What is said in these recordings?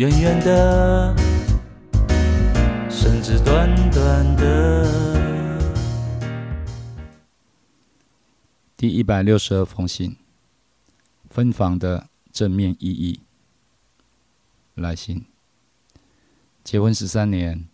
远远的，甚至短短的。第一百六十二封信，分房的正面意义。来信：结婚十三年，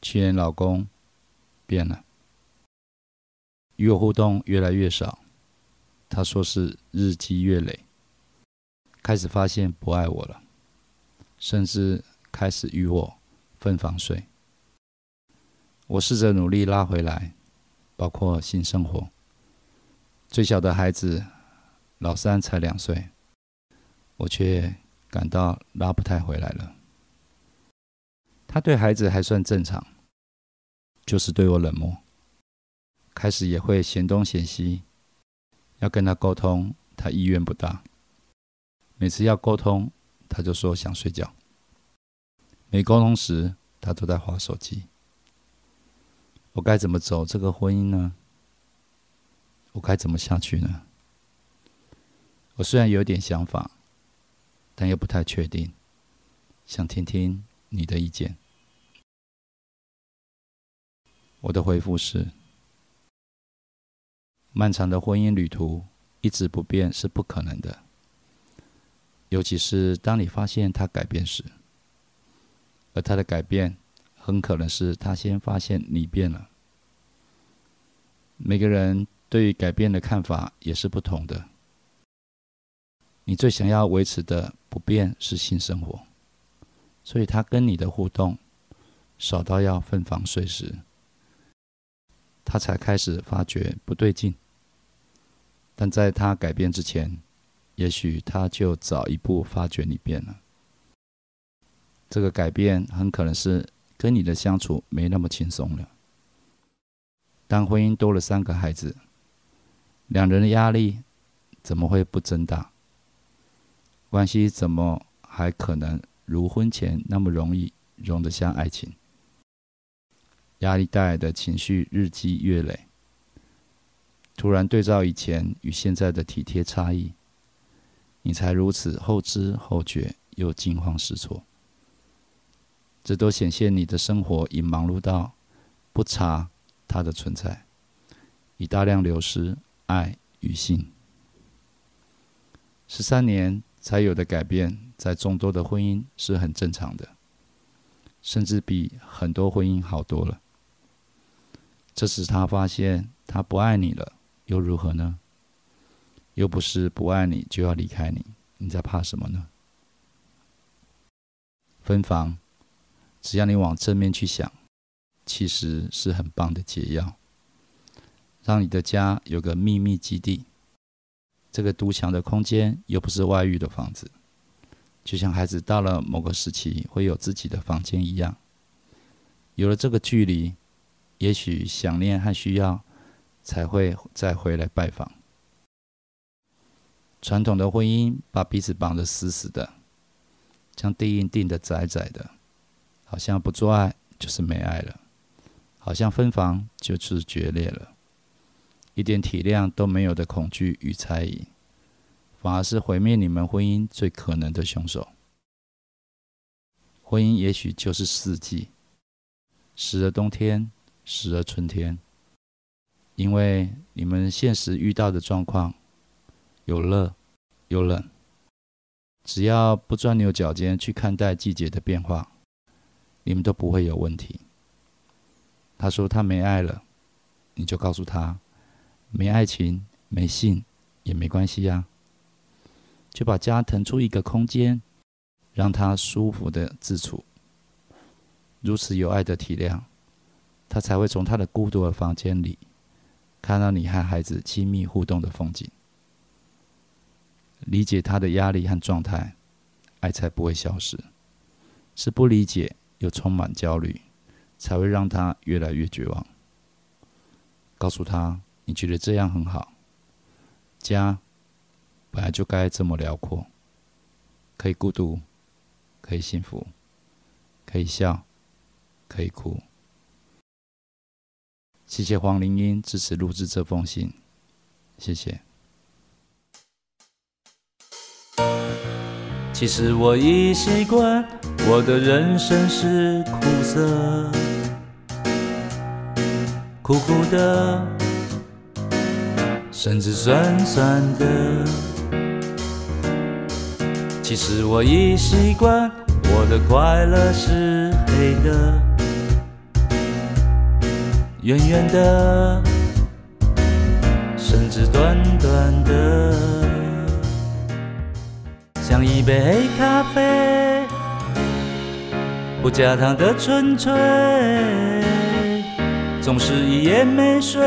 去年老公变了，与我互动越来越少。他说是日积月累，开始发现不爱我了。甚至开始与我分房睡。我试着努力拉回来，包括性生活。最小的孩子老三才两岁，我却感到拉不太回来了。他对孩子还算正常，就是对我冷漠。开始也会嫌东嫌西，要跟他沟通，他意愿不大。每次要沟通。他就说想睡觉。没沟通时，他都在划手机。我该怎么走这个婚姻呢？我该怎么下去呢？我虽然有点想法，但又不太确定，想听听你的意见。我的回复是：漫长的婚姻旅途一直不变是不可能的。尤其是当你发现他改变时，而他的改变很可能是他先发现你变了。每个人对于改变的看法也是不同的。你最想要维持的不变是性生活，所以他跟你的互动少到要分房睡时，他才开始发觉不对劲。但在他改变之前，也许他就早一步发觉你变了。这个改变很可能是跟你的相处没那么轻松了。当婚姻多了三个孩子，两人的压力怎么会不增大？关系怎么还可能如婚前那么容易容得下爱情？压力带来的情绪日积月累，突然对照以前与现在的体贴差异。你才如此后知后觉，又惊慌失措，这都显现你的生活已忙碌到不查它的存在，已大量流失爱与性。十三年才有的改变，在众多的婚姻是很正常的，甚至比很多婚姻好多了。这时他发现他不爱你了，又如何呢？又不是不爱你就要离开你，你在怕什么呢？分房，只要你往正面去想，其实是很棒的解药，让你的家有个秘密基地。这个独墙的空间又不是外遇的房子，就像孩子到了某个时期会有自己的房间一样。有了这个距离，也许想念和需要才会再回来拜访。传统的婚姻把彼此绑得死死的，将地印定得窄窄的，好像不做爱就是没爱了，好像分房就是决裂了，一点体谅都没有的恐惧与猜疑，反而是毁灭你们婚姻最可能的凶手。婚姻也许就是四季，时而冬天，时而春天，因为你们现实遇到的状况。有热，有冷，只要不钻牛角尖去看待季节的变化，你们都不会有问题。他说他没爱了，你就告诉他，没爱情、没性也没关系呀，就把家腾出一个空间，让他舒服的自处。如此有爱的体谅，他才会从他的孤独的房间里，看到你和孩子亲密互动的风景。理解他的压力和状态，爱才不会消失。是不理解又充满焦虑，才会让他越来越绝望。告诉他，你觉得这样很好，家本来就该这么辽阔，可以孤独，可以幸福，可以笑，可以哭。谢谢黄玲英支持录制这封信，谢谢。其实我已习惯，我的人生是苦涩，苦苦的，甚至酸酸的。其实我已习惯，我的快乐是黑的，圆圆的，甚至短短的。像一杯黑咖啡，不加糖的纯粹，总是一夜没睡，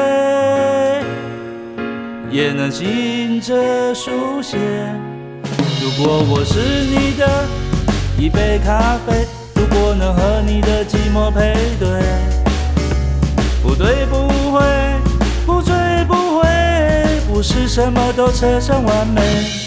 也能醒着书写。如果我是你的一杯咖啡，如果能和你的寂寞配对，不对不会，不醉不会，不是什么都扯上完美。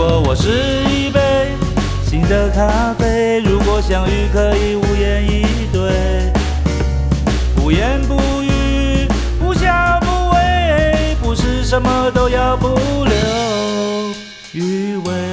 如果我是一杯新的咖啡，如果相遇可以无言以对，不言不语，不笑不为，不是什么都要不留余味。